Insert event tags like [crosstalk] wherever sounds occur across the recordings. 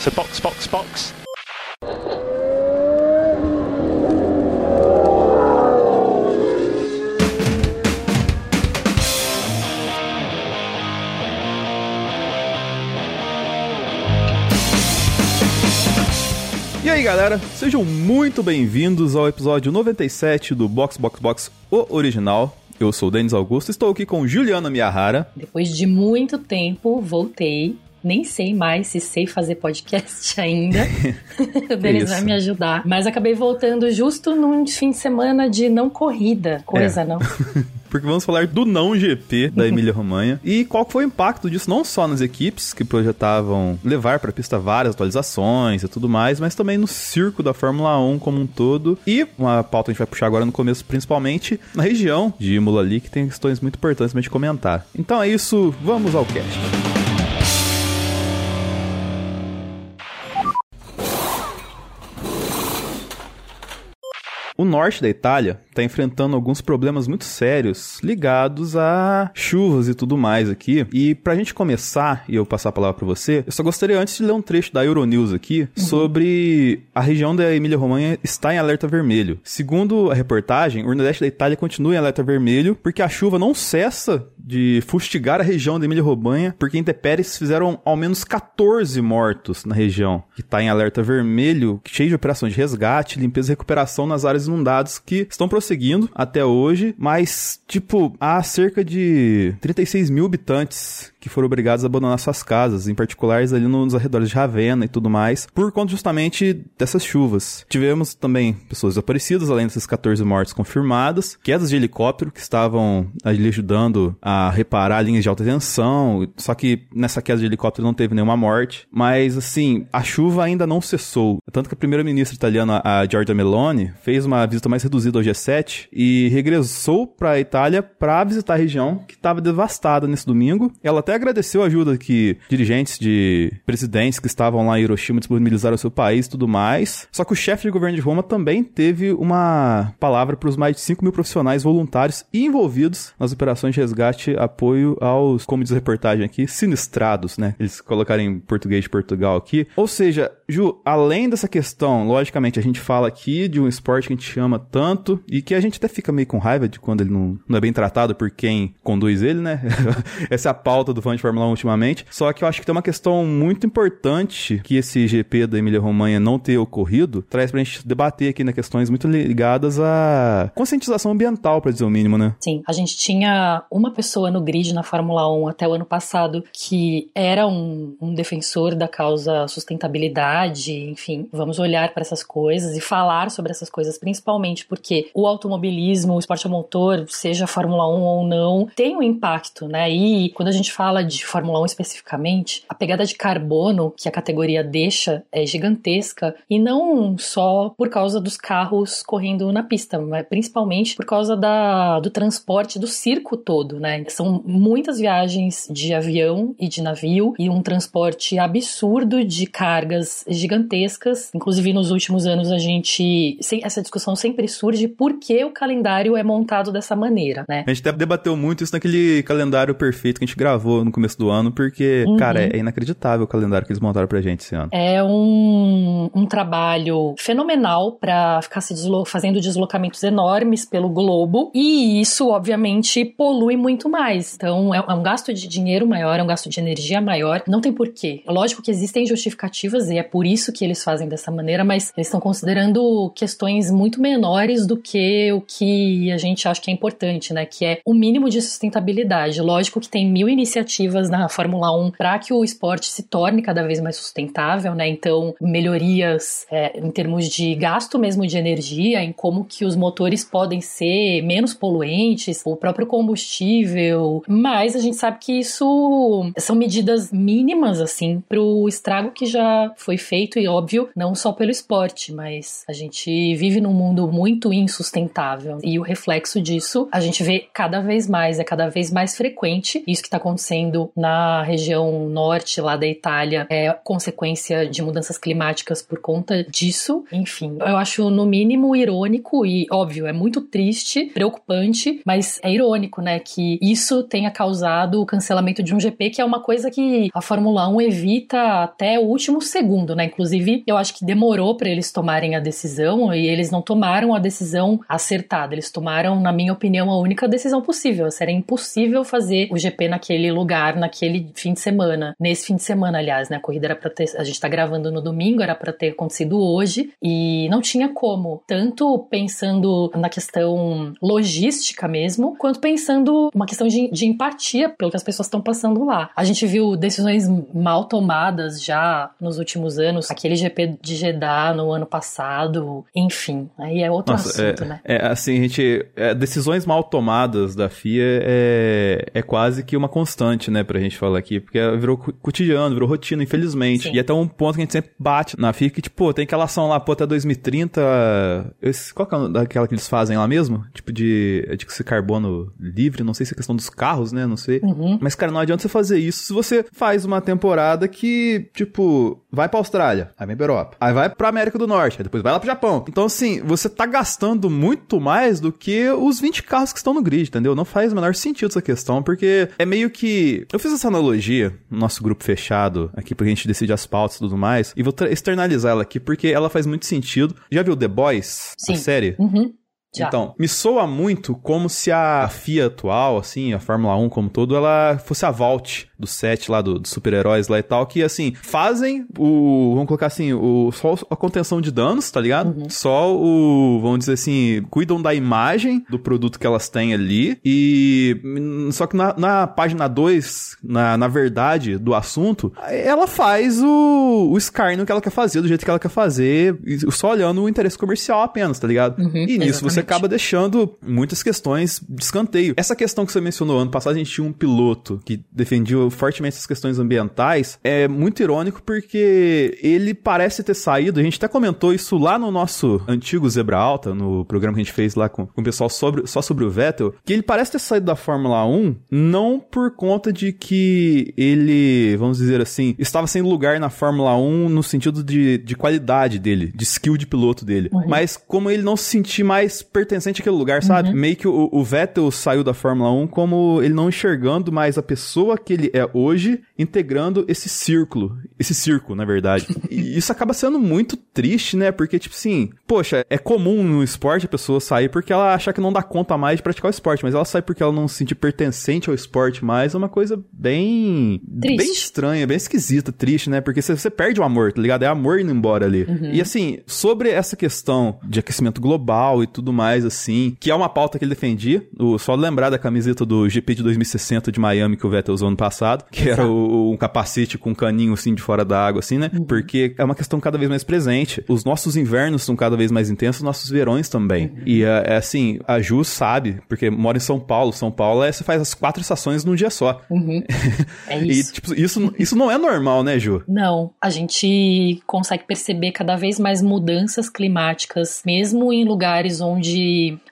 So box, box, box. E aí galera, sejam muito bem-vindos ao episódio 97 do Box Box Box, o original. Eu sou o Denis Augusto, estou aqui com Juliana Miyahara. Depois de muito tempo, voltei. Nem sei mais se sei fazer podcast [laughs] ainda. [laughs] o Denis Isso. vai me ajudar. Mas acabei voltando justo num fim de semana de não corrida. Coisa, É. não. [laughs] Porque vamos falar do não GP da Emília Romanha e qual foi o impacto disso não só nas equipes que projetavam levar para a pista várias atualizações e tudo mais, mas também no circo da Fórmula 1 como um todo e uma pauta que a gente vai puxar agora no começo, principalmente na região de Imola ali, que tem questões muito importantes pra gente comentar. Então é isso, vamos ao cast. O norte da Itália está enfrentando alguns problemas muito sérios ligados a chuvas e tudo mais aqui. E pra gente começar e eu passar a palavra para você, eu só gostaria antes de ler um trecho da Euronews aqui sobre a região da Emília-Romanha está em alerta vermelho. Segundo a reportagem, o nordeste da Itália continua em alerta vermelho porque a chuva não cessa de fustigar a região da Emília-Romanha, porque intempéries fizeram ao menos 14 mortos na região, que está em alerta vermelho, cheio de operações de resgate, limpeza e recuperação nas áreas inundadas que estão prosseguindo até hoje, mas, tipo, há cerca de 36 mil habitantes que foram obrigados a abandonar suas casas, em particulares ali nos arredores de Ravenna e tudo mais, por conta justamente dessas chuvas. Tivemos também pessoas desaparecidas, além dessas 14 mortes confirmadas, quedas de helicóptero que estavam ali ajudando a reparar linhas de alta tensão, só que nessa queda de helicóptero não teve nenhuma morte, mas assim, a chuva ainda não cessou. Tanto que a primeira-ministra italiana, a Giorgia Meloni, fez uma visita mais reduzida ao G7 e regressou para a Itália para visitar a região que estava devastada nesse domingo. Ela até agradeceu a ajuda que dirigentes de presidentes que estavam lá em Hiroshima disponibilizaram ao seu país e tudo mais. Só que o chefe de governo de Roma também teve uma palavra para os mais de 5 mil profissionais voluntários envolvidos nas operações de resgate apoio aos, como diz a reportagem aqui, sinistrados, né? Eles colocaram em português de Portugal aqui. Ou seja, Ju, além dessa questão, logicamente, a gente fala aqui de um esporte que a gente ama tanto e que a gente até fica meio com raiva de quando ele não, não é bem tratado por quem conduz ele, né? [laughs] Essa é a pauta do fã de Fórmula 1 ultimamente. Só que eu acho que tem uma questão muito importante que esse GP da Emília-Romanha não ter ocorrido, traz pra gente debater aqui, né? Questões muito ligadas à conscientização ambiental, pra dizer o mínimo, né? Sim, a gente tinha uma pessoa no grid na Fórmula 1 até o ano passado que era um, um defensor da causa sustentabilidade, enfim, vamos olhar para essas coisas e falar sobre essas coisas, principalmente porque o automobilismo, o esporte a motor, seja Fórmula 1 ou não, tem um impacto, né? E quando a gente fala de Fórmula 1 especificamente, a pegada de carbono que a categoria deixa é gigantesca e não só por causa dos carros correndo na pista, mas principalmente por causa da, do transporte do circo todo, né? São muitas viagens de avião e de navio e um transporte absurdo de cargas gigantescas. Inclusive, nos últimos anos, a gente. Essa discussão sempre surge por que o calendário é montado dessa maneira, né? A gente até debateu muito isso naquele calendário perfeito que a gente gravou no começo do ano, porque, Uhum. cara, é inacreditável o calendário que eles montaram pra gente esse ano. É um, um trabalho fenomenal para ficar se deslo- fazendo deslocamentos enormes pelo globo e isso, obviamente, polui muito mais. Então, é, é um gasto de dinheiro maior, é um gasto de energia maior. Não tem porquê. Lógico que existem justificativas e é por isso que eles fazem dessa maneira, mas eles estão considerando questões muito menores do que o que a gente acha que é importante, né? Que é o mínimo de sustentabilidade. Lógico que tem mil iniciativas na Fórmula 1 para que o esporte se torne cada vez mais sustentável, né? Então, melhorias é, em termos de gasto mesmo de energia, em como que os motores podem ser menos poluentes, o próprio combustível. Mas a gente sabe que isso são medidas mínimas, assim, para o estrago que já foi feito e óbvio, não só pelo esporte, mas a gente vive num mundo muito insustentável e o reflexo disso a gente vê cada vez mais, é cada vez mais frequente. Isso que está acontecendo na região norte lá da Itália é consequência de mudanças climáticas por conta disso. Enfim, eu acho no mínimo irônico e óbvio, é muito triste, preocupante, mas é irônico, né, que isso tenha causado o cancelamento de um GP que é uma coisa que a Fórmula 1 evita até o último segundo, né? Inclusive, eu acho que demorou para eles tomarem a decisão e eles não tomaram a decisão acertada. Eles tomaram, na minha opinião, a única decisão possível. Seria impossível fazer o GP naquele lugar, naquele fim de semana. Nesse fim de semana, aliás, né? A corrida era para ter, a gente tá gravando no domingo, era para ter acontecido hoje e não tinha como, tanto pensando na questão logística mesmo, quanto pensando uma questão de, de empatia pelo que as pessoas estão passando lá. A gente viu decisões mal tomadas já nos últimos anos, aquele GP de Jeddah no ano passado, enfim, aí é outro Nossa, assunto, é, né? É assim, a gente. É, decisões mal tomadas da FIA é, é quase que uma constante, né, pra gente falar aqui, porque virou cotidiano, virou rotina, infelizmente. Sim. E até um ponto que a gente sempre bate na FIA que, tipo, pô, tem aquela ação lá, pô, até 2030. Esse, qual que é daquela que eles fazem lá mesmo? Tipo de, de ser carbono livre, não sei se é questão dos carros, né? Não sei. Uhum. Mas, cara, não adianta você fazer isso se você faz uma temporada que, tipo, vai pra Austrália, aí vem pra Europa, aí vai pra América do Norte, aí depois vai lá pro Japão. Então, assim, você tá gastando muito mais do que os 20 carros que estão no grid, entendeu? Não faz o menor sentido essa questão, porque é meio que. Eu fiz essa analogia no nosso grupo fechado aqui, porque a gente decide as pautas e tudo mais, e vou externalizar ela aqui, porque ela faz muito sentido. Já viu The Boys? Sim. A série? Uhum. Já. Então, me soa muito como se a FIA atual, assim, a Fórmula 1 como todo, ela fosse a Vault do set lá, dos do super-heróis lá e tal, que, assim, fazem o, vamos colocar assim, o, só a contenção de danos, tá ligado? Uhum. Só o, vamos dizer assim, cuidam da imagem do produto que elas têm ali e, só que na, na página 2, na, na verdade do assunto, ela faz o, o escárnio que ela quer fazer, do jeito que ela quer fazer, só olhando o interesse comercial apenas, tá ligado? Uhum, e nisso exatamente. você acaba deixando muitas questões de escanteio. Essa questão que você mencionou, ano passado a gente tinha um piloto que defendia fortemente as questões ambientais, é muito irônico porque ele parece ter saído, a gente até comentou isso lá no nosso antigo Zebra Alta, no programa que a gente fez lá com, com o pessoal sobre, só sobre o Vettel, que ele parece ter saído da Fórmula 1 não por conta de que ele, vamos dizer assim, estava sem lugar na Fórmula 1 no sentido de, de qualidade dele, de skill de piloto dele, uhum. mas como ele não se sentir mais pertencente àquele lugar, sabe? Uhum. Meio que o, o Vettel saiu da Fórmula 1 como ele não enxergando mais a pessoa que ele é hoje integrando esse círculo, esse circo, na verdade. [laughs] e isso acaba sendo muito triste, né? Porque, tipo assim, poxa, é comum no esporte a pessoa sair porque ela acha que não dá conta mais de praticar o esporte, mas ela sai porque ela não se sente pertencente ao esporte mais, é uma coisa bem. Triste. bem estranha, bem esquisita, triste, né? Porque você, perde o amor, tá ligado? É amor indo embora ali. Uhum. E assim, sobre essa questão de aquecimento global e tudo mais, assim, que é uma pauta que ele defendia, o, só lembrar da camiseta do GP de 2060 de Miami que o Vettel usou ano passado, que era o, um capacete com um caninho assim de fora da água, assim, né? Uhum. Porque é uma questão cada vez mais presente. Os nossos invernos são cada vez mais intensos, nossos verões também. Uhum. E é, é, assim, a Ju sabe, porque mora em São Paulo. São Paulo é, você faz as quatro estações num dia só. Uhum. [laughs] É isso. e, tipo, isso, isso não é normal, né, Ju? Não. A gente consegue perceber cada vez mais mudanças climáticas, mesmo em lugares onde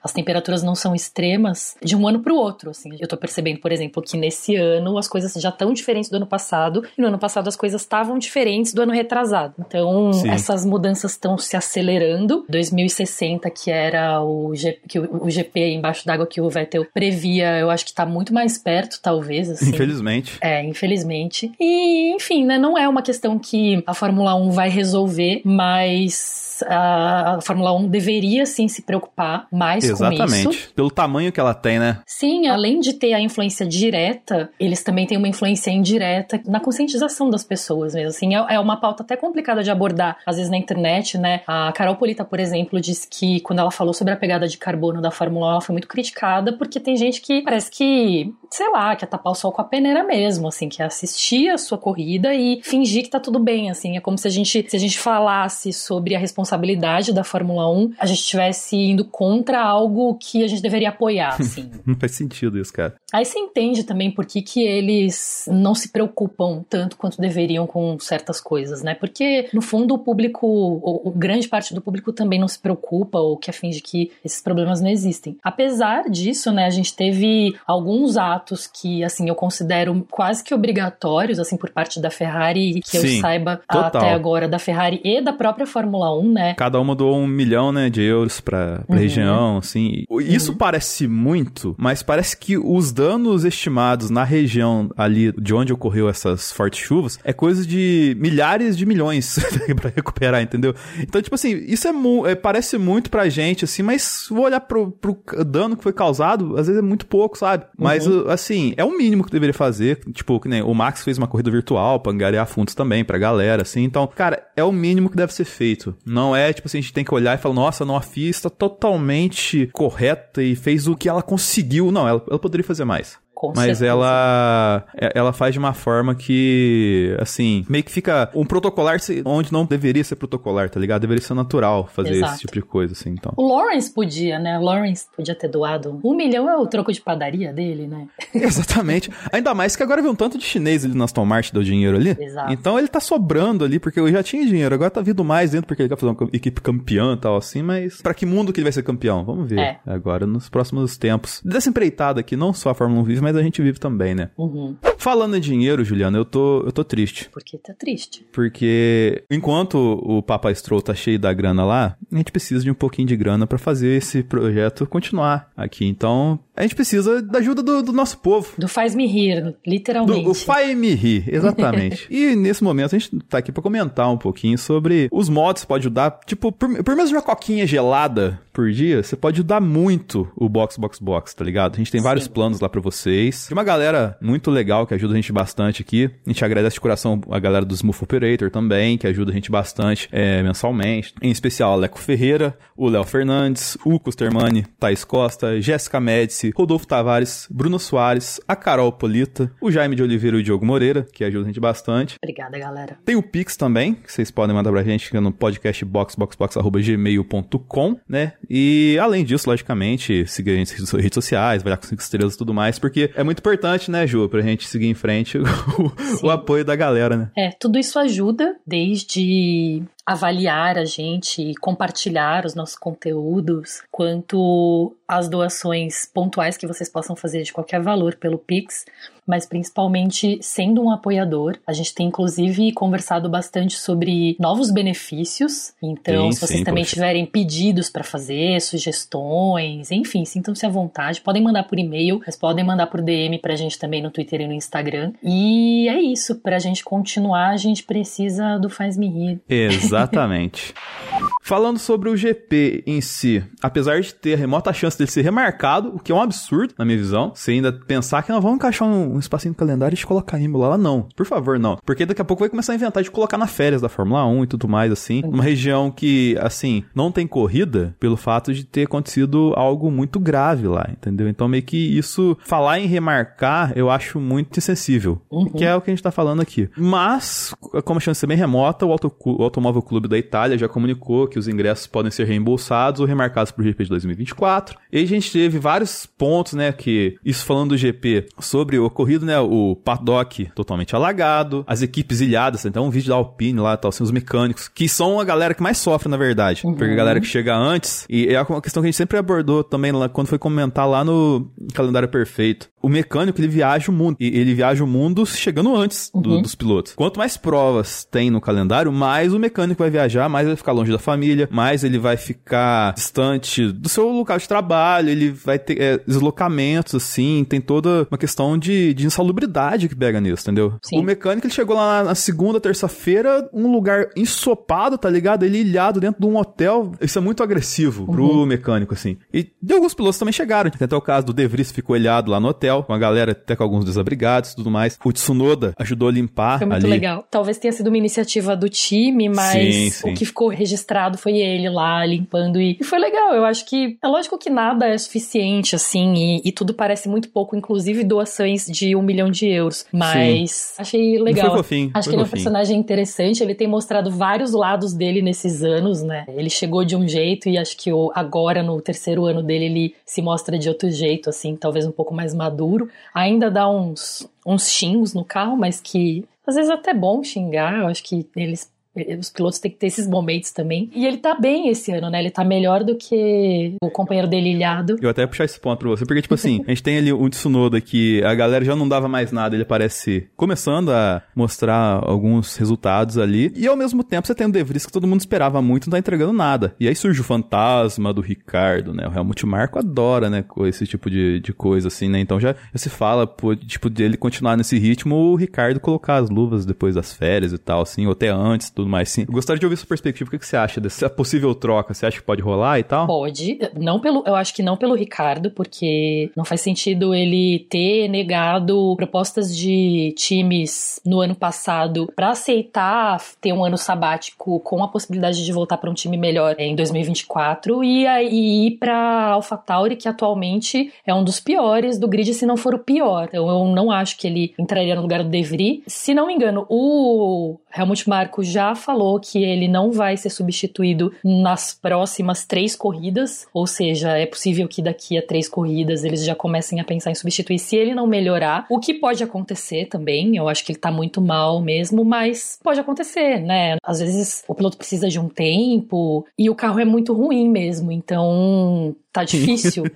as temperaturas não são extremas, de um ano para o outro. Assim. Eu tô percebendo, por exemplo, que nesse ano as coisas já estão diferentes do ano passado, e no ano passado as coisas estavam diferentes do ano retrasado. Então, Sim. essas mudanças estão se acelerando. 2060, que era o, G, que o, o GP embaixo d'água que o Vettel previa, eu acho que está muito mais perto, talvez. Assim. Infelizmente. É, infelizmente. E, enfim, né, não é uma questão que a Fórmula 1 vai resolver, mas a Fórmula 1 deveria sim se preocupar mais Exatamente. com isso. Exatamente. Pelo tamanho que ela tem, né? Sim, além de ter a influência direta, eles também têm uma influência indireta na conscientização das pessoas mesmo. Assim, é, é uma pauta até complicada de abordar, às vezes na internet, né? A Carol Polita, por exemplo, disse que quando ela falou sobre a pegada de carbono da Fórmula 1, ela foi muito criticada porque tem gente que parece que, sei lá, quer tapar o sol com a peneira mesmo, assim, que assistir a sua corrida e fingir que tá tudo bem, assim. É como se a gente, se a gente falasse sobre a responsabilidade responsabilidade da Fórmula 1, a gente estivesse indo contra algo que a gente deveria apoiar, [laughs] assim. não faz sentido isso, cara. Aí você entende também por que, que eles não se preocupam tanto quanto deveriam com certas coisas, né? Porque, no fundo, o público, ou, ou grande parte do público também não se preocupa ou que finge que esses problemas não existem. Apesar disso, né, a gente teve alguns atos que, assim, eu considero quase que obrigatórios, assim, por parte da Ferrari, que Sim, eu saiba total. até agora, da Ferrari e da própria Fórmula 1, né? Cada uma doou um milhão, né, de euros pra, pra uhum. região, assim. Isso uhum. parece muito, mas parece que os danos estimados na região ali de onde ocorreu essas fortes chuvas é coisa de milhares de milhões [laughs] para recuperar, entendeu? Então, tipo assim, isso é, é, parece muito pra gente, assim, mas vou olhar pro, pro dano que foi causado, às vezes é muito pouco, sabe? Mas, uhum. assim, é o mínimo que deveria fazer. Tipo, que nem o Max fez uma corrida virtual pra angariar fundos também pra galera, assim. Então, cara, é o mínimo que deve ser feito. Não é, tipo assim, a gente tem que olhar e falar, nossa, não, a FIA está totalmente correta e fez o que ela conseguiu. Não, ela, ela poderia fazer mais. Com mas certeza. ela é, ela faz de uma forma que, assim, meio que fica um protocolar onde não deveria ser protocolar, tá ligado? Deveria ser natural fazer Exato. esse tipo de coisa, assim, então. O Lawrence podia, né? O Lawrence podia ter doado um milhão é o troco de padaria dele, né? [laughs] Exatamente. Ainda mais que agora vem um tanto de chinês ali na Aston Martin deu dinheiro ali. Exato. Então ele tá sobrando ali, porque eu já tinha dinheiro, agora tá vindo mais dentro porque ele quer fazer uma equipe campeã e tal, assim, mas para que mundo que ele vai ser campeão? Vamos ver. É. Agora nos próximos tempos. Dessa empreitada aqui, não só a Fórmula 1 vive, mas a gente vive também, né? Uhum. Falando em dinheiro, Juliana, eu tô, eu tô triste. Por que tá triste? Porque enquanto o Papa Stroll tá cheio da grana lá, a gente precisa de um pouquinho de grana para fazer esse projeto continuar aqui. Então, a gente precisa da ajuda do, do nosso povo. Do faz-me rir, literalmente. Do, o faz-me rir, [laughs] exatamente. e nesse momento a gente tá aqui para comentar um pouquinho sobre os modos que pode ajudar. Tipo, por, por menos uma coquinha gelada por dia, você pode ajudar muito o Box Box Box, tá ligado? A gente tem Sim. vários planos lá para vocês. Tem uma galera muito legal que ajuda a gente bastante aqui. A gente agradece de coração a galera do Smooth Operator também, que ajuda a gente bastante é, mensalmente. Em especial a Leco Ferreira, o Léo Fernandes, o Custermani, Thaís Costa, Jéssica Médici, Rodolfo Tavares, Bruno Soares, a Carol Polita, o Jaime de Oliveira e o Diogo Moreira, que ajuda a gente bastante. Obrigada, galera. Tem o Pix também, que vocês podem mandar pra gente no podcast boxboxbox.gmail.com, né? E além disso, logicamente, seguir a gente nas redes sociais, vai lá com cinco estrelas e tudo mais, porque é muito importante, né, Ju, pra gente seguir em frente [laughs] o, o apoio da galera, né? É, tudo isso ajuda, desde avaliar a gente e compartilhar os nossos conteúdos, quanto as doações pontuais que vocês possam fazer de qualquer valor pelo Pix, mas principalmente sendo um apoiador. A gente tem inclusive conversado bastante sobre novos benefícios. Então, sim, se vocês sim, também poxa. tiverem pedidos para fazer, sugestões, enfim, sintam-se à vontade. Podem mandar por e-mail, mas podem mandar por DM pra gente também no Twitter e no Instagram. E é isso, pra gente continuar, a gente precisa do Faz Me Rir. Exatamente. [laughs] Falando sobre o GP em si, apesar de ter a remota chance dele ser remarcado, o que é um absurdo, na minha visão, você ainda pensar que nós vamos encaixar um, um espacinho no calendário e colocar Imola lá, não. Por favor, não. Porque daqui a pouco vai começar a inventar de colocar na férias da Fórmula 1 e tudo mais, assim. Uma região que, assim, não tem corrida pelo fato de ter acontecido algo muito grave lá, entendeu? Então, meio que isso, falar em remarcar, eu acho muito insensível. Uhum. Que é o que a gente tá falando aqui. Mas, como a chance é bem remota, o, Auto, o Automóvel Clube da Itália já comunicou que os ingressos podem ser reembolsados ou remarcados para o GP de 2024. E a gente teve vários pontos, né, que isso falando do GP sobre o ocorrido, né, o paddock totalmente alagado, as equipes ilhadas, então um vídeo da Alpine lá, tal, assim, os mecânicos, que são a galera que mais sofre, na verdade, uhum. porque a galera que chega antes, e é uma questão que a gente sempre abordou também lá, quando foi comentar lá no calendário perfeito. O mecânico, ele viaja o mundo, e ele viaja o mundo chegando antes do, uhum. dos pilotos. Quanto mais provas tem no calendário, mais o mecânico vai viajar, mais vai ficar longe da família, mais ele vai ficar distante do seu local de trabalho, ele vai ter é, deslocamentos, assim, tem toda uma questão de, de insalubridade que pega nisso, entendeu? Sim. O mecânico, ele chegou lá na segunda, terça-feira, um lugar ensopado, tá ligado? Ele ilhado dentro de um hotel. Isso é muito agressivo pro uhum. mecânico, assim. E de alguns pilotos também chegaram. Tem até o caso do De Vries ficou ilhado lá no hotel hotel, com a galera, até com alguns desabrigados e tudo mais. O Tsunoda ajudou a limpar Foi muito ali. legal. Talvez tenha sido uma iniciativa do time, mas Sim, sim. o que ficou registrado foi ele lá limpando e, e foi legal. Eu acho que é lógico que nada é suficiente, assim, e, e tudo parece muito pouco, inclusive doações de um milhão de euros. Mas achei legal. Foi fofinho, Acho foi que ele é um personagem interessante, ele tem mostrado vários lados dele nesses anos, né? Ele chegou de um jeito e acho que agora, no terceiro ano dele, ele se mostra de outro jeito, assim, talvez um pouco mais maduro. Ainda dá uns, uns xingos no carro, mas que às vezes é até bom xingar, eu acho que eles. Os pilotos têm que ter esses momentos também. E ele tá bem esse ano, né? Ele tá melhor do que o companheiro dele ilhado. Eu até ia puxar esse ponto pra você, porque, tipo assim, a gente tem ali um Tsunoda que a galera já não dava mais nada, ele parece começando a mostrar alguns resultados ali, e ao mesmo tempo você tem o De Vries que todo mundo esperava muito não tá entregando nada. E aí surge o fantasma do Ricardo, né? O Helmut Marko adora, né, esse tipo de, de coisa, assim, né? Então já, já se fala, pô, tipo, dele continuar nesse ritmo, o Ricardo colocar as luvas depois das férias e tal, assim, ou até antes, tudo mais, sim. Eu gostaria de ouvir sua perspectiva, o que, você acha dessa possível troca? Você acha que pode rolar e tal? Pode, não pelo, eu acho que não pelo Ricardo, porque não faz sentido ele ter negado propostas de times no ano passado pra aceitar ter um ano sabático com a possibilidade de voltar pra um time melhor em 2024 e aí ir pra AlphaTauri, que atualmente é um dos piores do grid, se não for o pior. Então eu não acho que ele entraria no lugar do De Vries. Se não me engano, o Helmut Marko já falou que ele não vai ser substituído nas próximas três corridas, ou seja, é possível que daqui a três corridas eles já comecem a pensar em substituir se ele não melhorar, o que pode acontecer também, eu acho que ele tá muito mal mesmo, mas pode acontecer, né? Às vezes o piloto precisa de um tempo e o carro é muito ruim mesmo, então tá [laughs] difícil. [laughs]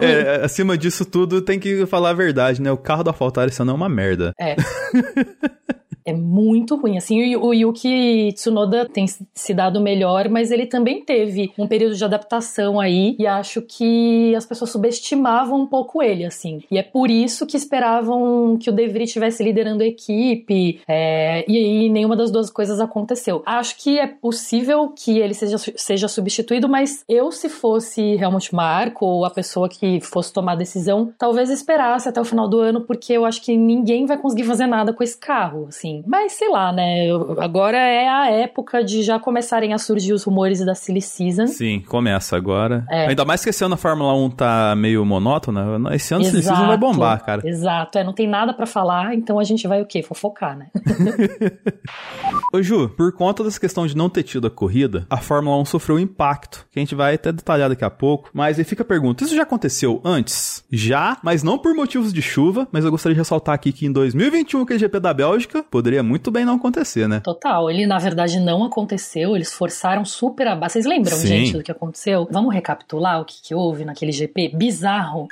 É, acima disso tudo, tem que falar a verdade, né? O carro da AlphaTauri esse ano é uma merda. É. [laughs] É muito ruim. Assim, o, Yuki Tsunoda tem se dado melhor, mas ele também teve um período de adaptação aí e acho que as pessoas subestimavam um pouco ele, assim. E é por isso que esperavam que o De Vries estivesse liderando a equipe é, e aí nenhuma das duas coisas aconteceu. Acho que é possível que ele seja, seja substituído, mas eu, se fosse Helmut Marko ou a pessoa que fosse tomar a decisão, talvez esperasse até o final do ano, porque eu acho que ninguém vai conseguir fazer nada com esse carro, assim. Mas sei lá, né? eu- Agora é a época de já começarem a surgir os rumores da Silly Season. Sim, começa agora. É. Ainda mais que esse ano a Fórmula 1 tá meio monótona. Esse ano esse season vai bombar, cara. Exato, é, não tem nada pra falar, então a gente vai o quê? Fofocar, né? [laughs] Ô Ju, por conta dessa questão de não ter tido a corrida, a Fórmula 1 sofreu um impacto, que a gente vai até detalhar daqui a pouco. Mas aí fica a pergunta, isso já aconteceu antes? Já, mas não por motivos de chuva, mas eu gostaria de ressaltar aqui que em 2021, aquele GP da Bélgica, poderia muito bem não acontecer, né? Total, ele na verdade não aconteceu, eles forçaram super a. Vocês lembram, Sim. gente, do que aconteceu? Vamos recapitular o que, que houve naquele GP? Bizarro.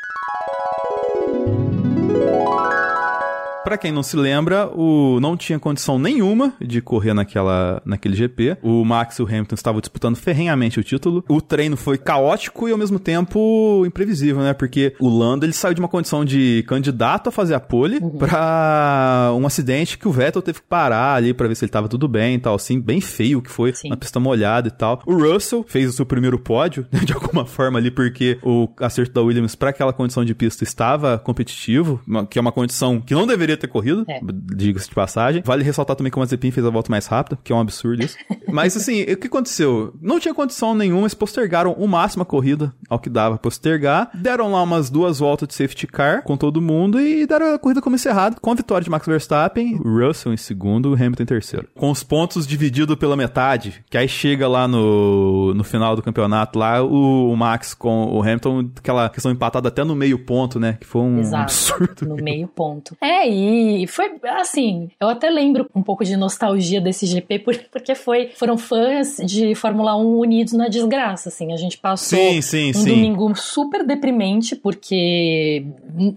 Pra quem não se lembra, o não tinha condição nenhuma de correr naquela, naquele GP. O Max e o Hamilton estavam disputando ferrenhamente o título. O treino foi caótico e ao mesmo tempo imprevisível, né? Porque o Lando ele saiu de uma condição de candidato a fazer a pole pra um acidente que o Vettel teve que parar ali pra ver se ele tava tudo bem e tal, assim, bem feio que foi, Sim. na pista molhada e tal. O Russell fez o seu primeiro pódio, né, [laughs] de alguma forma ali, porque o acerto da Williams pra aquela condição de pista estava competitivo, que é uma condição que não deveria ter corrido, É. diga-se de passagem. Vale ressaltar também que o Mazepin fez a volta mais rápida, que é um absurdo isso. [laughs] Mas assim, o que aconteceu? Não tinha condição nenhuma, eles postergaram o máximo a corrida, ao que dava postergar. Deram lá umas duas voltas de safety car com todo mundo e deram a corrida como encerrada, com a vitória de Max Verstappen, Russell em segundo, Hamilton em terceiro. Com os pontos divididos pela metade, que aí chega lá no, no final do campeonato, lá o, o Max com o Hamilton, aquela questão empatada até no meio ponto, né? Que foi um Exato. absurdo. No meio ponto. É, e foi assim, eu até lembro um pouco de nostalgia desse GP, [laughs] por- porque foi, foram fãs de Fórmula 1 unidos na desgraça, assim. A gente passou Sim, sim, um sim. domingo super deprimente, porque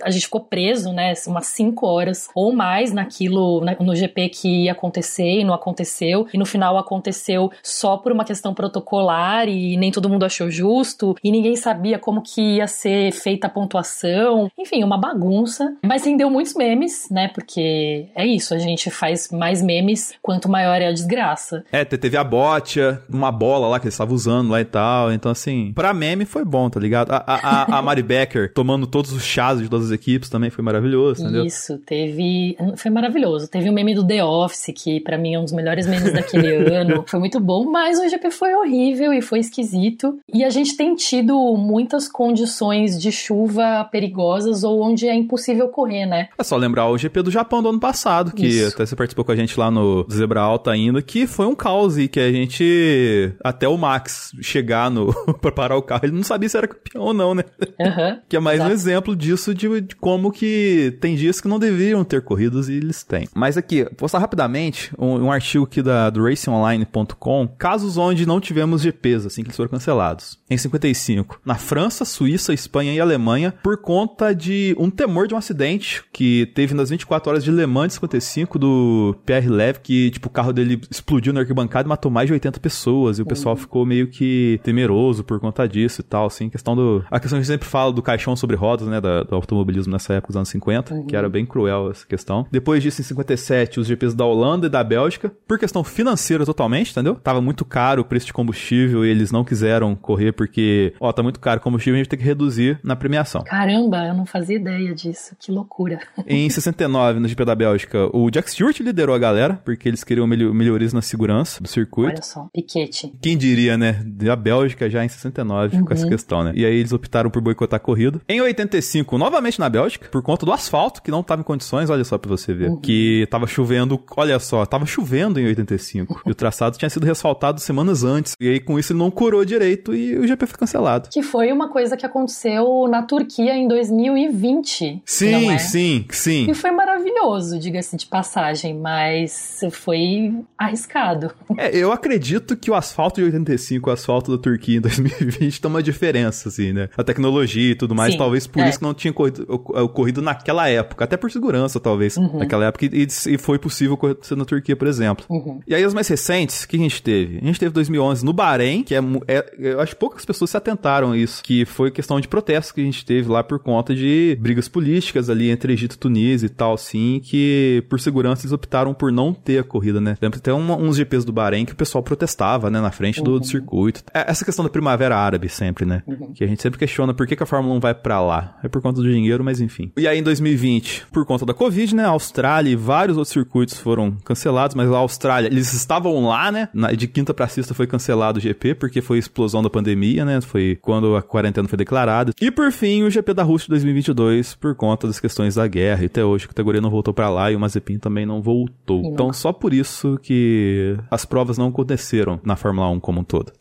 a gente ficou preso, né, umas 5 horas ou mais naquilo, no GP que ia acontecer e não aconteceu, e no final aconteceu só por uma questão protocolar e nem todo mundo achou justo, e ninguém sabia como que ia ser feita a pontuação, enfim, uma bagunça, mas rendeu muitos memes, né? Porque é isso, a gente faz mais memes quanto maior é a desgraça. É, teve a botia, uma bola lá que eles estavam usando lá e tal. Então, assim, pra meme foi bom, tá ligado? A, a, a Mari Becker [laughs] tomando todos os chás de todas as equipes também foi maravilhoso, entendeu? Isso, teve. Foi maravilhoso. Teve o meme do The Office, que para mim é um dos melhores memes daquele [laughs] ano. Foi muito bom, mas o GP foi horrível e foi esquisito. E a gente tem tido muitas condições de chuva perigosas ou onde é impossível correr, né? É só lembrar o GP do Japão do ano passado, que Isso. até você participou com a gente lá no Zebra Alta ainda, que foi um caos e que a gente, até o Max chegar no [laughs] pra parar o carro, ele não sabia se era campeão ou não, né? Uhum, [laughs] que é mais exato. um exemplo disso de, de, como que tem dias que não deveriam ter corridas e eles têm. Mas aqui, vou postar rapidamente um, um artigo aqui da, do racingonline.com, casos onde não tivemos GPs, assim, que eles foram cancelados. Em 55, na França, Suíça, Espanha e Alemanha, por conta de um temor de um acidente que teve nas 24 horas de Le Mans de 55 do Pierre Leve, que, tipo, o carro dele explodiu na arquibancada e matou mais de 80 pessoas, e o pessoal uhum. ficou meio que temeroso por conta disso e tal, assim, questão do... A questão que a gente sempre fala do caixão sobre rodas, né, da, do automobilismo nessa época dos anos 50, uhum. que era bem cruel essa questão. Depois disso, em 57, os GPs da Holanda e da Bélgica, por questão financeira totalmente, entendeu? Tava muito caro o preço de combustível e eles não quiseram correr porque, ó, tá muito caro o combustível, a gente tem que reduzir na premiação. Caramba, eu não fazia ideia disso, que loucura. em 69, no GP da Bélgica, o Jack Stewart liderou a galera, porque eles queriam melhorias na segurança do circuito. Olha só, piquete. Quem diria, né? Da Bélgica já em 69 uhum. com essa questão, né? E aí eles optaram por boicotar a corrida. Em 85, novamente na Bélgica, por conta do asfalto, que não tava em condições, olha só pra você ver. Uhum. Que tava chovendo, olha só, tava chovendo em 85. e o traçado tinha sido resfaltado semanas antes. E aí com isso ele não curou direito e o GP foi cancelado. Que foi uma coisa que aconteceu na Turquia em 2020. Sim, é? sim, sim. E foi maravilhoso, diga-se de passagem, mas foi arriscado. É, eu acredito que o asfalto de 85 e o asfalto da Turquia em 2020 tem uma diferença, assim, né? A tecnologia e tudo mais, sim, talvez por é. isso que não tinha corrido, ocorrido naquela época, até por segurança, talvez, uhum. naquela época, e, e, foi possível acontecer na Turquia, por exemplo. Uhum. E aí, as mais recentes, o que a gente teve? A gente teve 2011 no Bahrein, que é, é, eu acho que poucas pessoas se atentaram a isso, que foi questão de protestos que a gente teve lá por conta de brigas políticas ali entre Egito e Tunísia e tal, assim, que por segurança eles optaram por não ter a corrida, né? Lembra até uma, uns GPs do Bahrein que o pessoal protestava, né, na frente do, do uhum. circuito. É, essa questão da primavera árabe sempre, né? Uhum. Que a gente sempre questiona por que, que a Fórmula 1 vai para lá. É por conta do dinheiro, mas enfim. E aí em 2020, por conta da Covid, né, a Austrália e vários outros circuitos foram cancelados, mas a Austrália, eles estavam lá, né? Na, de quinta pra sexta foi cancelado o GP, porque foi a explosão da pandemia, né? Foi quando a quarentena foi declarada. E por fim, o GP da Rússia de 2022, por conta das questões da guerra. E até hoje a categoria não voltou para lá e o Mazepin também não voltou. Então, só por isso que as provas não aconteceram na Fórmula 1 como um todo.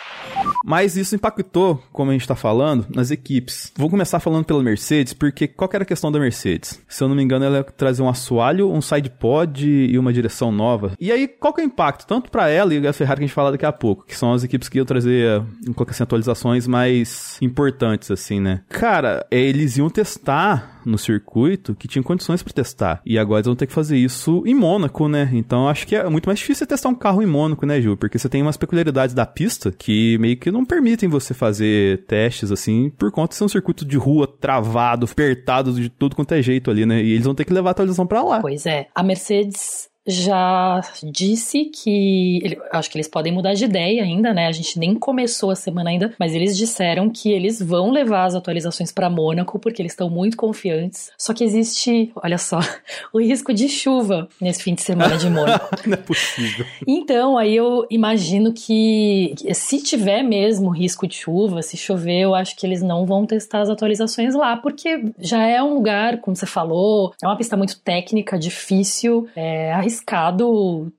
Mas isso impactou, como a gente tá falando, nas equipes. Vou começar falando pela Mercedes, porque qual era a questão da Mercedes? Se eu não me engano, ela ia trazer um assoalho, um side pod e uma direção nova. E aí, qual que é o impacto? Tanto para ela e a Ferrari que a gente fala daqui a pouco, que são as equipes que iam trazer, colocar assim, atualizações mais importantes, assim, né? Cara, eles iam testar no circuito que tinham condições para testar. E agora eles vão ter que fazer isso em Mônaco, né? Então acho que é muito mais difícil testar um carro em Mônaco, né, Gil? Porque você tem umas peculiaridades da pista que meio que não permitem você fazer testes assim, por conta de ser um circuito de rua travado, apertado de tudo quanto é jeito ali, né? E eles vão ter que levar a atualização para lá. Pois é. A Mercedes já disse que ele, acho que eles podem mudar de ideia ainda, né? A gente nem começou a semana ainda, mas eles disseram que eles vão levar as atualizações para Mônaco porque eles estão muito confiantes. Só que existe, olha só, [laughs] o risco de chuva nesse fim de semana de Mônaco. [laughs] Não é possível. Então, aí eu imagino que se tiver mesmo risco de chuva, se chover, eu acho que eles não vão testar as atualizações lá, porque já é um lugar, como você falou, é uma pista muito técnica, difícil, é arriscado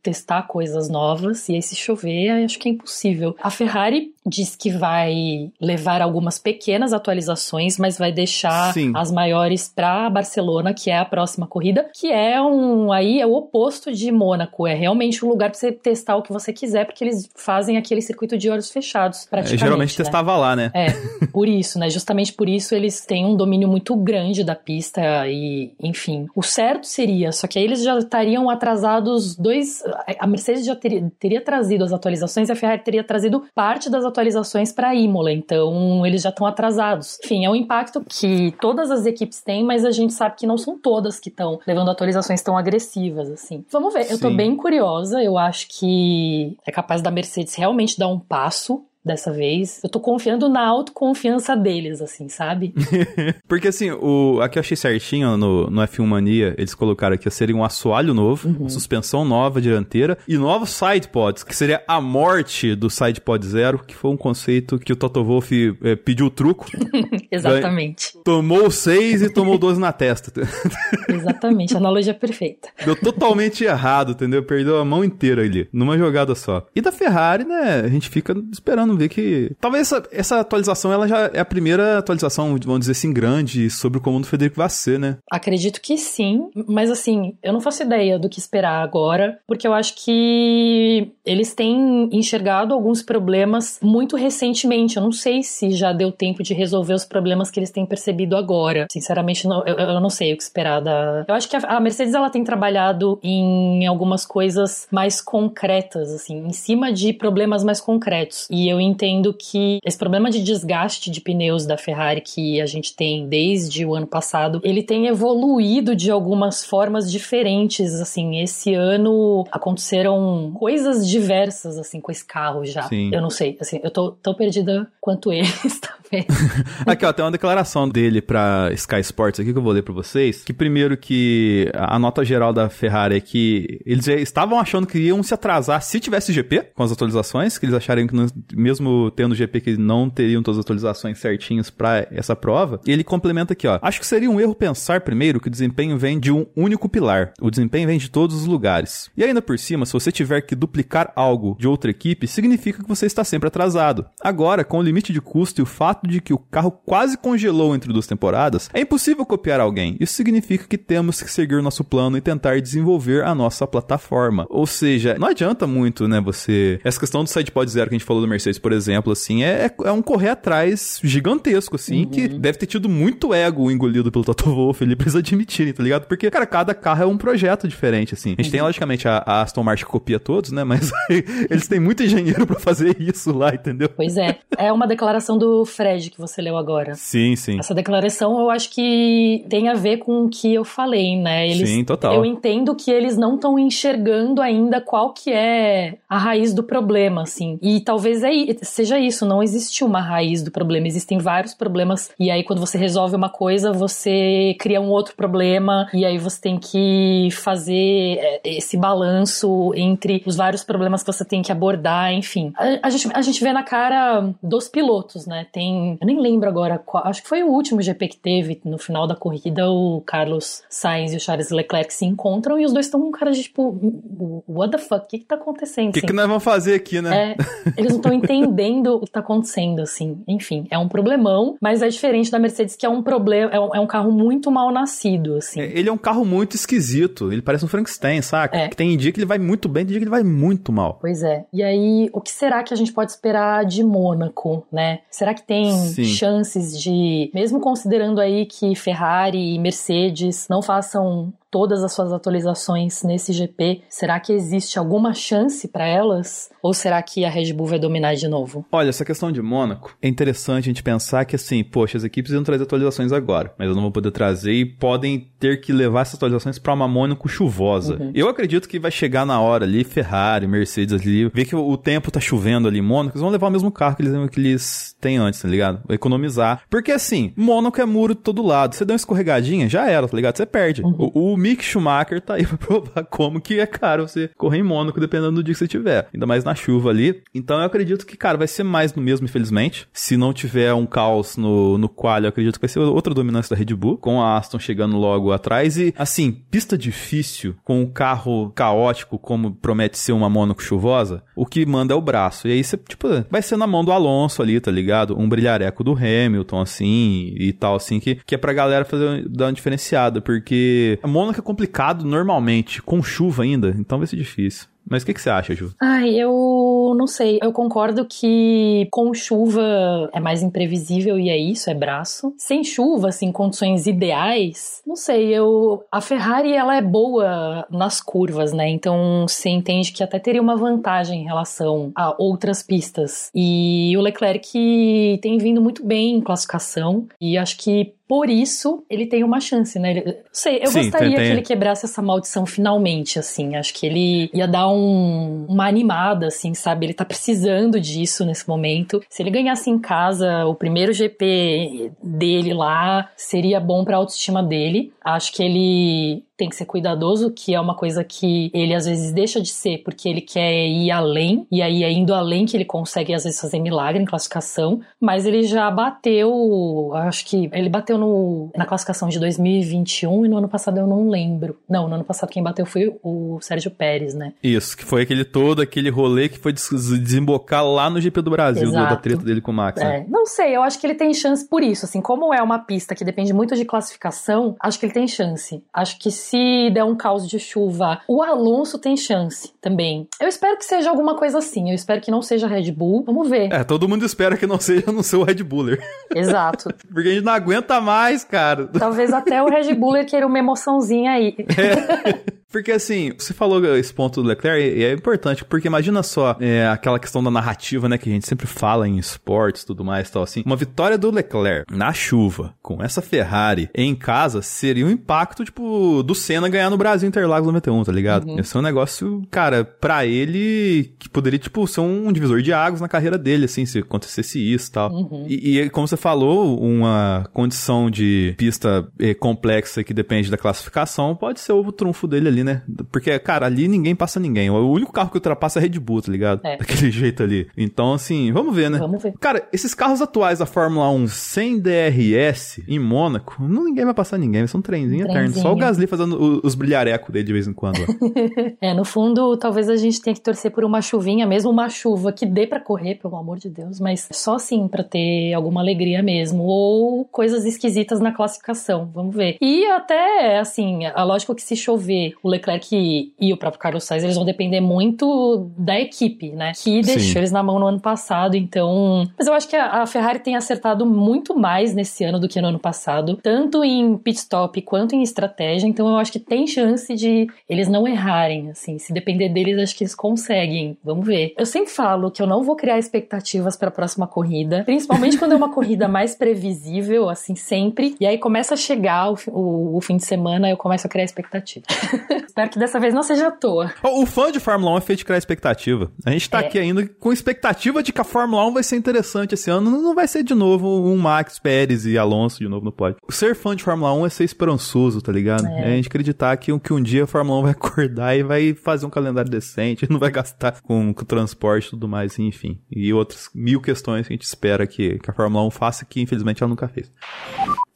testar coisas novas e aí se chover, acho que é impossível. A Ferrari diz que vai levar algumas pequenas atualizações, mas vai deixar Sim. as maiores para Barcelona, que é a próxima corrida, que é um aí é o oposto de Mônaco, é realmente um lugar para você testar o que você quiser, porque eles fazem aquele circuito de olhos fechados, praticamente. É, geralmente né? testava lá, né? É, [laughs] por isso, né? Justamente por isso eles têm um domínio muito grande da pista e, enfim, o certo seria, só que aí eles já estariam atrasados atrasados dois. A Mercedes já teria, teria trazido as atualizações e a Ferrari teria trazido parte das atualizações para a Imola, então eles já estão atrasados. Enfim, é um impacto que todas as equipes têm, mas a gente sabe que não são todas que estão levando atualizações tão agressivas assim. Vamos ver, eu tô bem curiosa, eu acho que é capaz da Mercedes realmente dar um passo dessa vez. Eu tô confiando na autoconfiança deles, assim, sabe? [laughs] Porque assim, o, aqui eu achei certinho no, no F1 Mania, eles colocaram aqui, seria um assoalho novo, uhum. suspensão nova dianteira e novos sidepods, que seria a morte do sidepod zero, que foi um conceito que o Toto Wolff é, pediu o truco. [laughs] Exatamente. Tomou seis e tomou 12 na testa. [laughs] Exatamente, analogia perfeita. Deu totalmente errado, entendeu? Perdeu a mão inteira ali, numa jogada só. E da Ferrari, né, a gente fica esperando ver que. Talvez essa, essa atualização ela já é a primeira atualização, vamos dizer assim, grande sobre o comando do Federico vai ser, né? Acredito que sim, mas assim, eu não faço ideia do que esperar agora, porque eu acho que eles têm enxergado alguns problemas muito recentemente. Eu não sei se já deu tempo de resolver os problemas que eles têm percebido agora. Sinceramente, não, eu, eu, não sei o que esperar da. Eu acho que a, a Mercedes ela tem trabalhado em algumas coisas mais concretas, assim, em cima de problemas mais concretos. E eu entendo que esse problema de desgaste de pneus da Ferrari que a gente tem desde o ano passado, ele tem evoluído de algumas formas diferentes, assim, esse ano aconteceram coisas diversas, assim, com esse carro já. Sim. Eu não sei, assim, eu tô tão perdida quanto [laughs] eles, [laughs] aqui, ó, tem uma declaração dele pra Sky Sports aqui que eu vou ler pra vocês, que primeiro que a nota geral da Ferrari é que eles estavam achando que iam se atrasar se tivesse GP, com as atualizações, que eles achariam que não, mesmo tendo GP que não teriam todas as atualizações certinhas para essa prova. E ele complementa aqui, ó. Acho que seria um erro pensar primeiro que o desempenho vem de um único pilar. O desempenho vem de todos os lugares. E ainda por cima, se você tiver que duplicar algo de outra equipe, significa que você está sempre atrasado. Agora, com o limite de custo e o fato de que o carro quase congelou entre duas temporadas, é impossível copiar alguém. Isso significa que temos que seguir nosso plano e tentar desenvolver a nossa plataforma. Ou seja, não adianta muito, né, você... Essa questão do sidepod zero que a gente falou do Mercedes, por exemplo, assim, é, é um correr atrás gigantesco, assim, uhum. que deve ter tido muito ego engolido pelo Toto Wolff, ele precisa admitir, tá ligado? Porque, cara, cada carro é um projeto diferente, assim. A gente uhum. tem, logicamente, a, a, Aston Martin que copia todos, né? Mas [laughs] eles têm muito engenheiro para fazer isso lá, entendeu? Pois é. É uma declaração do Fred que você leu agora. Sim, sim. Essa declaração eu acho que tem a ver com o que eu falei, né? Eles, sim, total. Eu entendo que eles não estão enxergando ainda qual que é a raiz do problema, assim. E talvez é, seja isso, não existe uma raiz do problema, existem vários problemas, e aí quando você resolve uma coisa, você cria um outro problema, e aí você tem que fazer é, esse balanço entre os vários problemas que você tem que abordar, enfim. A, a gente, a gente vê na cara dos pilotos, né? Tem. Eu nem lembro agora, qual, acho que foi o último GP que teve, no final da corrida, o Carlos Sainz e o Charles Leclerc se encontram e os dois estão com cara de tipo, what the fuck? O que, que tá acontecendo? O que, assim? que nós vamos fazer aqui, né? É, eles não estão [laughs] entendendo o que tá acontecendo, assim. Enfim, é um problemão, mas é diferente da Mercedes, que é um problema, é um, é um carro muito mal nascido, assim. É, ele é um carro muito esquisito. Ele parece um Frankenstein, saca? É. tem dia que ele vai muito bem, tem dia que ele vai muito mal. Pois é. E aí, o que será que a gente pode esperar de Mônaco, né? Será que tem Sim. chances de, mesmo considerando aí que Ferrari e Mercedes não façam todas as suas atualizações nesse GP, será que existe alguma chance para elas? Ou será que a Red Bull vai dominar de novo? Olha, essa questão de Mônaco, é interessante a gente pensar que assim, poxa, as equipes iam trazer atualizações agora, mas eu não vou poder trazer e podem ter que levar essas atualizações para uma Mônaco chuvosa. Uhum. Eu acredito que vai chegar na hora ali, Ferrari, Mercedes ali, ver que o tempo tá chovendo ali em Mônaco, eles vão levar o mesmo carro que eles, que eles têm antes, tá ligado? Vai economizar. Porque assim, Mônaco é muro de todo lado. Você dá uma escorregadinha, já era, tá ligado? Você perde. Uhum. O, o Mick Schumacher tá aí [laughs] pra provar como que é caro você correr em Mônaco, dependendo do dia que você tiver. Ainda mais na chuva ali. Então eu acredito que, cara, vai ser mais no mesmo, infelizmente. Se não tiver um caos no, no qual, eu acredito que vai ser outra dominância da Red Bull, com a Aston chegando logo atrás. E, assim, pista difícil, com um carro caótico, como promete ser uma Mônaco chuvosa, o que manda é o braço. E aí você, tipo, vai ser na mão do Alonso ali, tá ligado? Um brilhareco do Hamilton, assim, e tal, assim, que, que é pra galera fazer, dar uma diferenciada, porque a Mônaco é complicado normalmente, com chuva ainda, então vai ser difícil. Mas o que, que, você acha, Ju? Ai, eu eu não sei. Eu concordo que com chuva é mais imprevisível e é isso, é braço. Sem chuva, assim, condições ideais, não sei, eu. A Ferrari, ela é boa nas curvas, né? Então você entende que até teria uma vantagem em relação a outras pistas. E o Leclerc tem vindo muito bem em classificação e acho que por isso ele tem uma chance, né? Ele, sei, eu Sim, gostaria tem, tem. que ele quebrasse essa maldição finalmente, assim. Acho que ele ia dar um, uma animada, assim, sabe? Ele tá precisando disso nesse momento. Se ele ganhasse em casa o primeiro GP dele lá, seria bom pra autoestima dele. Acho que ele tem que ser cuidadoso, que é uma coisa que ele às vezes deixa de ser porque ele quer ir além, e aí é indo além que ele consegue às vezes fazer milagre em classificação, mas ele já bateu, acho que ele bateu no, na classificação de 2021 e no ano passado eu não lembro. Não, no ano passado quem bateu foi o Sérgio Pérez, né? Isso, que foi aquele todo, aquele rolê que foi desembocar lá no GP do Brasil, do, da treta dele com o Max. Né? É, não sei, eu acho que ele tem chance por isso, assim, como é uma pista que depende muito de classificação, acho que ele tem chance. Acho que se der um caos de chuva, o Alonso tem chance também. Eu espero que seja alguma coisa assim. Eu espero que não seja Red Bull. Vamos ver. É, todo mundo espera que não seja no seu Red Buller. [laughs] Exato. Porque a gente não aguenta mais, cara. Talvez até o Red Buller queira uma emoçãozinha aí. É. [laughs] Porque assim, você falou esse ponto do Leclerc e é importante, porque imagina só é, aquela questão da narrativa, né, que a gente sempre fala em esportes tudo mais tal assim. Uma vitória do Leclerc na chuva, com essa Ferrari em casa, seria um impacto, tipo, do Senna ganhar no Brasil Interlagos 91, tá ligado? Uhum. Esse é um negócio, cara, pra ele, que poderia, tipo, ser um divisor de águas na carreira dele, assim, se acontecesse isso tal. Uhum. E, e, como você falou, uma condição de pista eh, complexa que depende da classificação pode ser o trunfo dele ali né? Porque, cara, ali ninguém passa ninguém. O único carro que ultrapassa é Red Bull, tá ligado? É. [laughs] Daquele jeito ali. Então, assim, vamos ver, né? Vamos ver. Cara, esses carros atuais da Fórmula 1 sem DRS em Mônaco, não ninguém vai passar ninguém, são um trenzinho, trenzinho. eterno. Só o Gasly fazendo os brilharecos dele de vez em quando. [laughs] é, no fundo, talvez a gente tenha que torcer por uma chuvinha, mesmo uma chuva que dê para correr, pelo amor de Deus, mas só assim para ter alguma alegria mesmo. Ou coisas esquisitas na classificação, vamos ver. E até, assim, a lógica que se chover, o Leclerc e o próprio Carlos Sainz, eles vão depender muito da equipe, né? Que deixou Sim. eles na mão no ano passado, então... Mas eu acho que a Ferrari tem acertado muito mais nesse ano do que no ano passado, tanto em pit stop quanto em estratégia, então eu acho que tem chance de eles não errarem, assim. Se depender deles, acho que eles conseguem. Vamos ver. Eu sempre falo que eu não vou criar expectativas para a próxima corrida, principalmente quando é uma corrida [laughs] mais previsível, assim, sempre. E aí começa a chegar o, o, o fim de semana, eu começo a criar expectativa. [laughs] Espero que dessa vez não seja à toa. O fã de Fórmula 1 é feito criar expectativa. A gente tá é. aqui ainda com expectativa de que a Fórmula 1 vai ser interessante esse ano. Não vai ser de novo um Max Pérez e Alonso de novo no pódio. Ser fã de Fórmula 1 é ser esperançoso, tá ligado? É, é a gente acreditar que, que um dia a Fórmula 1 vai [laughs] acordar e vai fazer um calendário decente, não vai gastar com, com transporte e tudo mais, enfim. E outras mil questões que a gente espera que, que a Fórmula 1 faça que infelizmente ela nunca fez.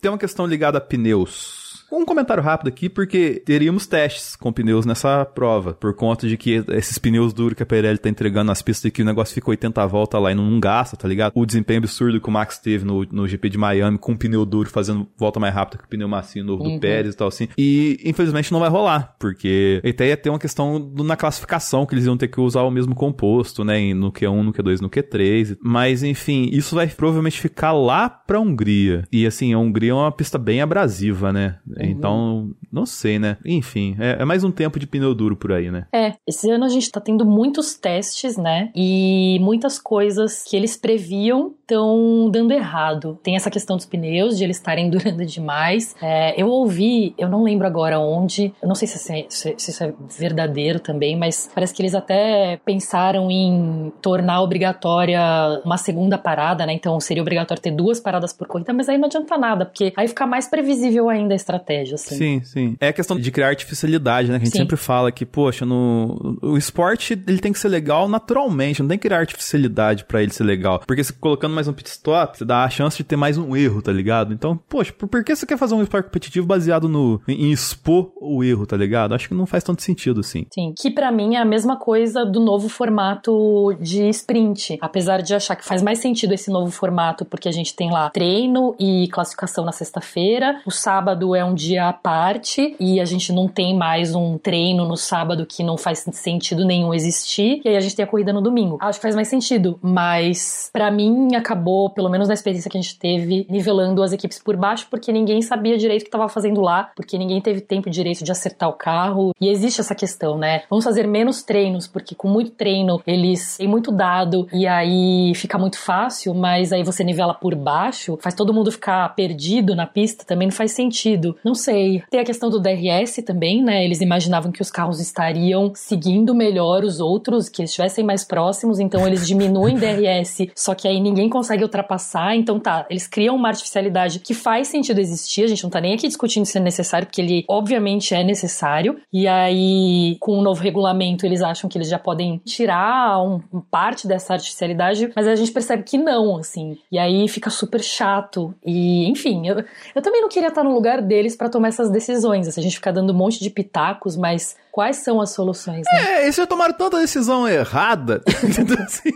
Tem uma questão ligada a pneus. Um comentário rápido aqui, porque teríamos testes com pneus nessa prova, por conta de que esses pneus duros que a Pirelli tá entregando nas pistas e que o negócio fica 80 voltas lá e não, gasta, tá ligado? O desempenho absurdo que o Max teve no, no GP de Miami com um pneu duro fazendo volta mais rápida que o pneu macio novo uhum. do Pérez e tal assim. E infelizmente não vai rolar, porque até ia ter uma questão do, na classificação que eles iam ter que usar o mesmo composto, né? No Q1, no Q2, no Q3. Mas enfim, isso vai provavelmente ficar lá pra Hungria. E assim, a Hungria é uma pista bem abrasiva, né? Uhum. Então, não sei, né? Enfim, é, é, mais um tempo de pneu duro por aí, né? É, esse ano a gente tá tendo muitos testes, né? E muitas coisas que eles previam estão dando errado. Tem essa questão dos pneus, de eles estarem [laughs] durando demais. É, eu ouvi, eu não lembro agora onde, eu não sei se, é, se, se isso é verdadeiro também, mas parece que eles até pensaram em tornar obrigatória uma segunda parada, né? Então seria obrigatório ter duas paradas por corrida, mas aí não adianta nada, porque aí fica mais previsível ainda a estratégia estratégia, assim. Sim, sim. É a questão de criar artificialidade, né? Que a gente sim. sempre fala que, poxa, no, o esporte ele tem que ser legal naturalmente, não tem que criar artificialidade para ele ser legal. Porque se colocando mais um pit stop, você dá a chance de ter mais um erro, tá ligado? Então, poxa, por, por que você quer fazer um esporte competitivo baseado no, em, em expor o erro, tá ligado? Acho que não faz tanto sentido, assim. Sim, que para mim é a mesma coisa do novo formato de sprint. Apesar de achar que faz mais sentido esse novo formato, porque a gente tem lá treino e classificação na sexta-feira, o sábado é um dia à parte e a gente não tem mais um treino no sábado que não faz sentido nenhum existir, e aí a gente tem a corrida no domingo. Acho que faz mais sentido, mas para mim acabou, pelo menos na experiência que a gente teve, nivelando as equipes por baixo, porque ninguém sabia direito o que estava fazendo lá, porque ninguém teve tempo direito de acertar o carro. E existe essa questão, né? Vamos fazer menos treinos, porque com muito treino eles têm muito dado e aí fica muito fácil, mas aí você nivela por baixo, faz todo mundo ficar perdido na pista, também não faz sentido. Não sei. Tem a questão do DRS também, né? Eles imaginavam que os carros estariam seguindo melhor os outros, que eles estivessem mais próximos, então eles diminuem [laughs] DRS, só que aí ninguém consegue ultrapassar, então tá, eles criam uma artificialidade que faz sentido existir, a gente não tá nem aqui discutindo se é necessário, porque ele obviamente é necessário, e aí com o novo regulamento eles acham que eles já podem tirar um, um parte dessa artificialidade, mas a gente percebe que não, assim, e aí fica super chato, e enfim, eu, eu também não queria estar no lugar deles para tomar essas decisões, assim, a gente fica dando um monte de pitacos, mas quais são as soluções, né? É, eles já tomaram tanta decisão errada, [laughs] assim,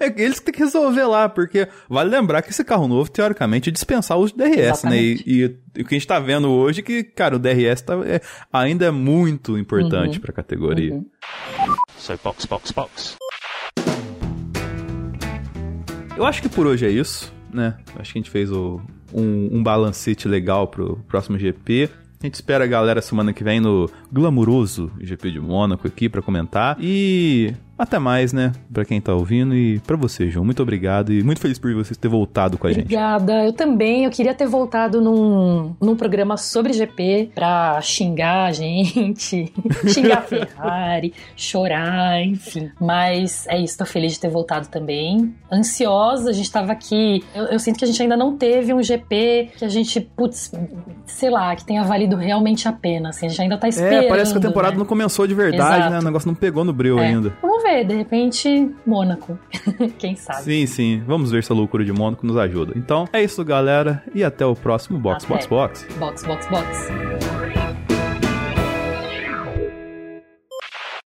É eles que tem que resolver lá, porque vale lembrar que esse carro novo, teoricamente, dispensar o DRS, Exatamente. né? E, e, e, o que a gente tá vendo hoje é que, cara, o DRS tá, é, ainda é muito importante uhum. pra categoria. Uhum. So, box, box, box. Eu acho que por hoje é isso, né? Acho que a gente fez o, um, um balancete legal pro próximo GP. A gente espera a galera semana que vem no glamuroso GP de Mônaco aqui para comentar. E até mais, né? Pra quem tá ouvindo e para você, João. Muito obrigado e muito feliz por você ter voltado com a Obrigada. gente. Obrigada. Eu também. Eu queria ter voltado num, num programa sobre GP pra xingar a gente, [laughs] xingar a Ferrari, chorar, enfim. Mas é isso, tô feliz de ter voltado também. Ansiosa, a gente tava aqui. Eu, eu sinto que a gente ainda não teve um GP que a gente, putz, sei lá, que tenha valido realmente a pena. Assim, a gente ainda tá esperando. É, parece que a temporada né? não começou de verdade, Exato. né? O negócio não pegou no breu é. ainda. Vamos ver, de repente, Mônaco. [laughs] Quem sabe? Sim, sim. Vamos ver se a loucura de Mônaco nos ajuda. Então, é isso, galera. E até o próximo Box, até. Box, Box. Box, Box, Box.